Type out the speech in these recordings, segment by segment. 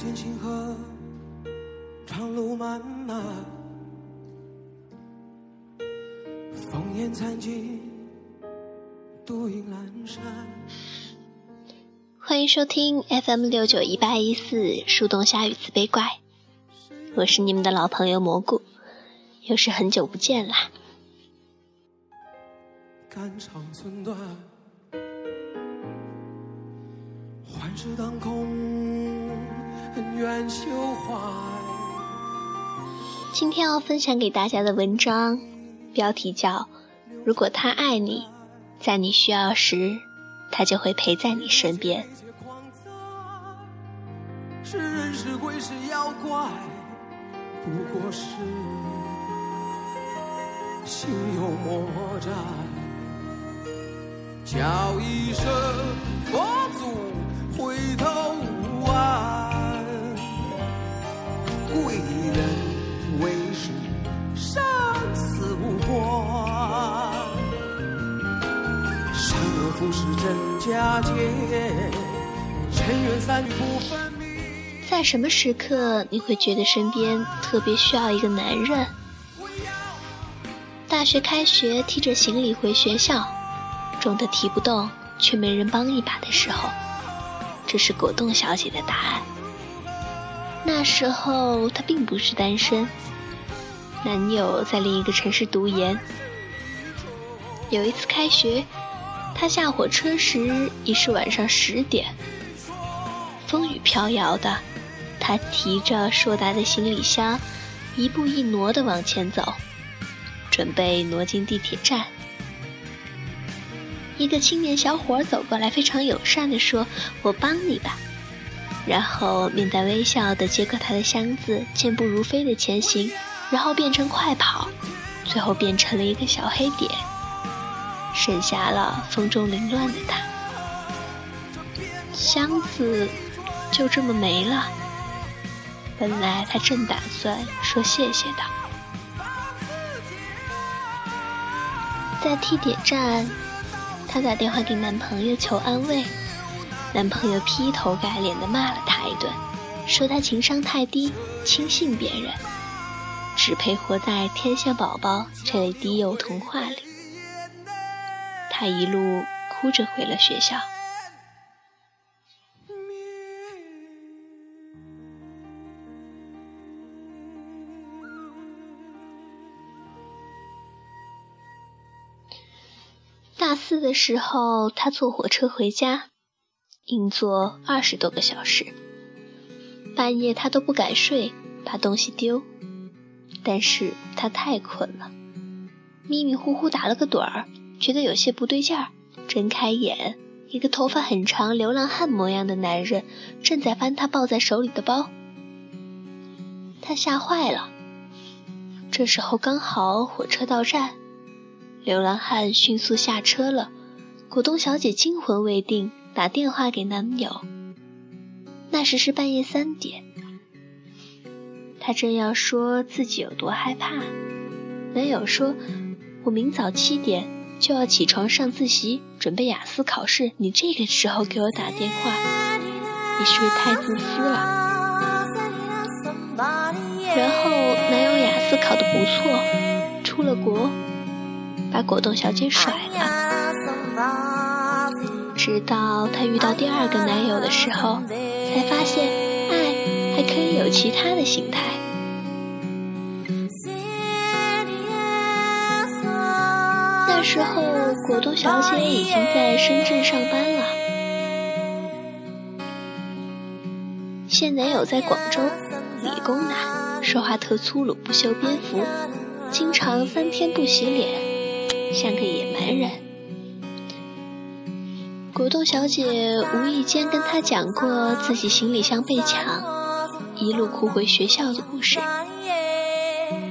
见星河，长路漫漫，烽烟残尽，独影阑珊。欢迎收听 FM 六九一八一四树洞下雨慈悲怪，我是你们的老朋友蘑菇，又是很久不见啦。肝肠寸断，幻世当空，今天要分享给大家的文章，标题叫《如果他爱你，在你需要时，他就会陪在你身边》。是人是鬼是妖怪，不过是心有魔债。叫一声佛祖回头恶浮世真假界，尘缘三缕不分明。在什么时刻你会觉得身边特别需要一个男人？大学开学，提着行李回学校，重的提不动，却没人帮一把的时候，这是果冻小姐的答案。那时候她并不是单身，男友在另一个城市读研。有一次开学，他下火车时已是晚上十点，风雨飘摇的。他提着硕大的行李箱，一步一挪地往前走，准备挪进地铁站。一个青年小伙走过来，非常友善地说：“我帮你吧。”然后面带微笑地接过他的箱子，健步如飞地前行，然后变成快跑，最后变成了一个小黑点，剩下了风中凌乱的他。箱子就这么没了。本来他正打算说谢谢的，在地铁站，她打电话给男朋友求安慰，男朋友劈头盖脸的骂了她一顿，说她情商太低，轻信别人，只配活在天线宝宝这类低幼童话里。他一路哭着回了学校。大四的时候，他坐火车回家，硬坐二十多个小时。半夜他都不敢睡，怕东西丢。但是他太困了，迷迷糊糊打了个盹儿，觉得有些不对劲儿。睁开眼，一个头发很长、流浪汉模样的男人正在翻他抱在手里的包。他吓坏了。这时候刚好火车到站。流浪汉迅速下车了，果冻小姐惊魂未定，打电话给男友。那时是半夜三点，她正要说自己有多害怕，男友说：“我明早七点就要起床上自习，准备雅思考试，你这个时候给我打电话，你是不是太自私了？”然后男友雅思考得不错，出了国。把果冻小姐甩了，直到她遇到第二个男友的时候，才发现爱还可以有其他的形态。那时候，果冻小姐已经在深圳上班了，现男友在广州，理工男，说话特粗鲁，不修边幅，经常三天不洗脸。像个野蛮人。果冻小姐无意间跟他讲过自己行李箱被抢，一路哭回学校的故事。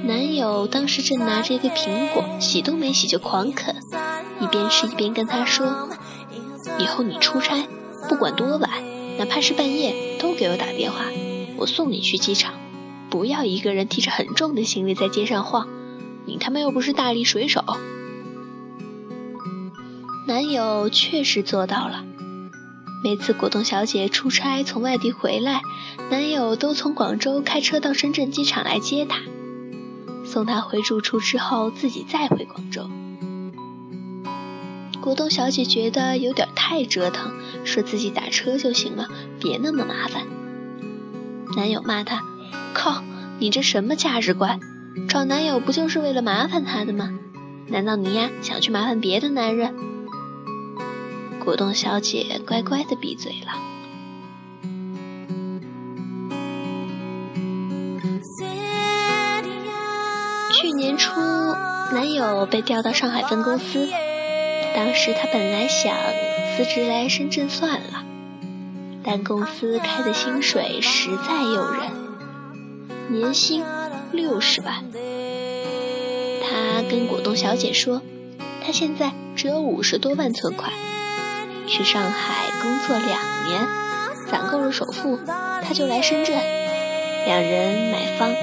男友当时正拿着一个苹果，洗都没洗就狂啃，一边吃一边跟她说：“以后你出差，不管多晚，哪怕是半夜，都给我打电话，我送你去机场。不要一个人提着很重的行李在街上晃，你他妈又不是大力水手。”男友确实做到了，每次果冻小姐出差从外地回来，男友都从广州开车到深圳机场来接她，送她回住处之后，自己再回广州。果冻小姐觉得有点太折腾，说自己打车就行了，别那么麻烦。男友骂她：“靠，你这什么价值观？找男友不就是为了麻烦他的吗？难道你呀想去麻烦别的男人？”果冻小姐乖乖的闭嘴了。男友被调到上海分公司。当时他本来想辞职来深圳算了，但公司开的薪水实在诱人，年薪六十万。他跟果冻小姐说，他现在只有五十多万存款，去上海工作两年，攒够了首付，他就来深圳，两人买房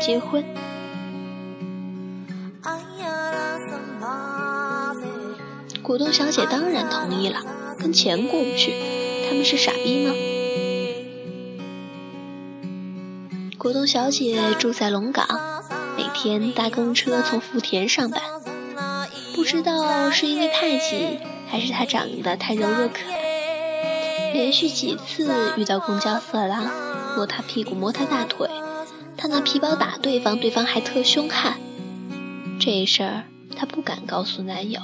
结婚。果冻小姐当然同意了，跟钱过不去，他们是傻逼吗？果冻小姐住在龙岗，每天搭公车从福田上班。不知道是因为太挤，还是她长得太柔弱可爱，连续几次遇到公交色狼，摸她屁股摸她大腿，她拿皮包打对方，对方还特凶悍。这事儿她不敢告诉男友。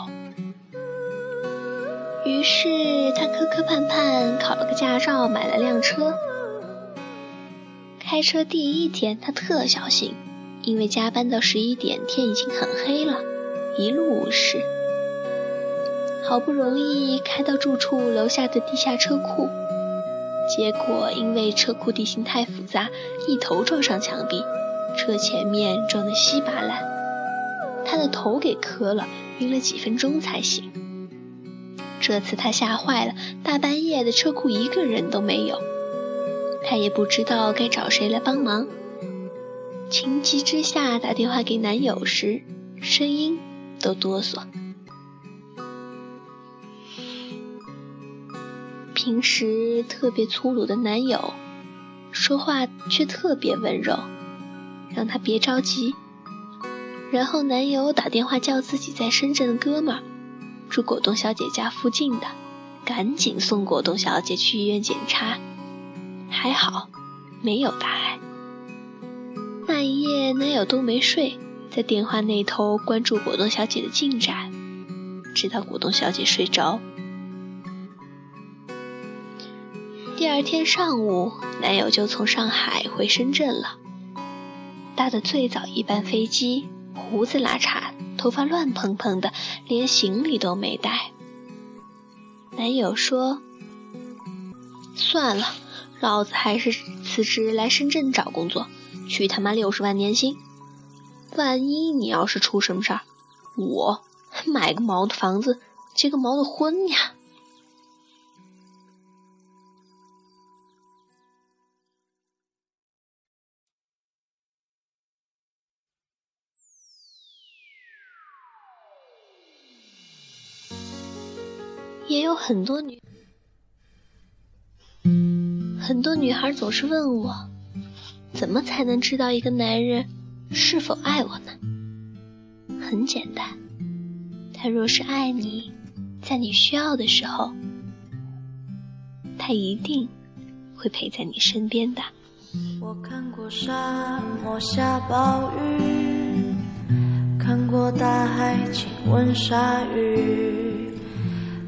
于是他磕磕绊绊考了个驾照，买了辆车。开车第一天，他特小心，因为加班到十一点，天已经很黑了，一路无事。好不容易开到住处楼下的地下车库，结果因为车库地形太复杂，一头撞上墙壁，车前面撞得稀巴烂，他的头给磕了，晕了几分钟才醒。这次他吓坏了，大半夜的车库一个人都没有，他也不知道该找谁来帮忙。情急之下打电话给男友时，声音都哆嗦。平时特别粗鲁的男友，说话却特别温柔，让他别着急。然后男友打电话叫自己在深圳的哥们儿。住果冻小姐家附近的，赶紧送果冻小姐去医院检查，还好没有大碍。那一夜，男友都没睡，在电话那头关注果冻小姐的进展，直到果冻小姐睡着。第二天上午，男友就从上海回深圳了，搭的最早一班飞机，胡子拉碴。头发乱蓬蓬的，连行李都没带。男友说：“算了，老子还是辞职来深圳找工作，去他妈六十万年薪。万一你要是出什么事儿，我买个毛的房子，结个毛的婚呀！”很多女，很多女孩总是问我，怎么才能知道一个男人是否爱我呢？很简单，他若是爱你，在你需要的时候，他一定会陪在你身边的。我看过沙漠下暴雨，看过大海亲吻鲨鱼。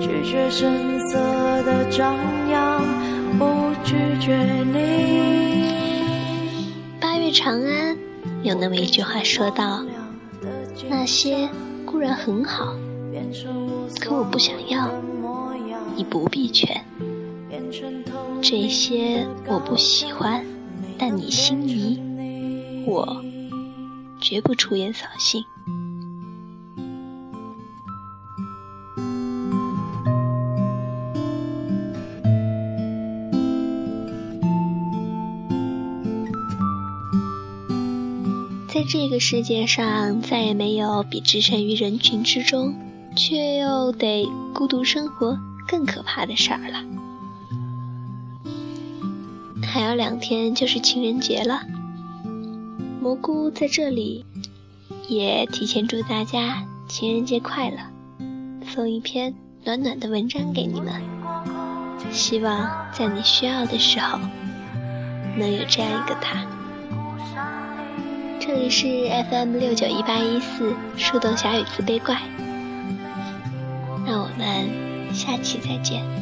拒绝声色的张扬，不拒绝你。八月长安有那么一句话说道：“那些固然很好，可我不想要，你不必劝。这些我不喜欢，但你心仪，我绝不出言扫兴。”在这个世界上，再也没有比置身于人群之中，却又得孤独生活更可怕的事儿了。还有两天就是情人节了，蘑菇在这里也提前祝大家情人节快乐，送一篇暖暖的文章给你们，希望在你需要的时候，能有这样一个他。这里是 FM 六九一八一四树洞侠与自卑怪，那我们下期再见。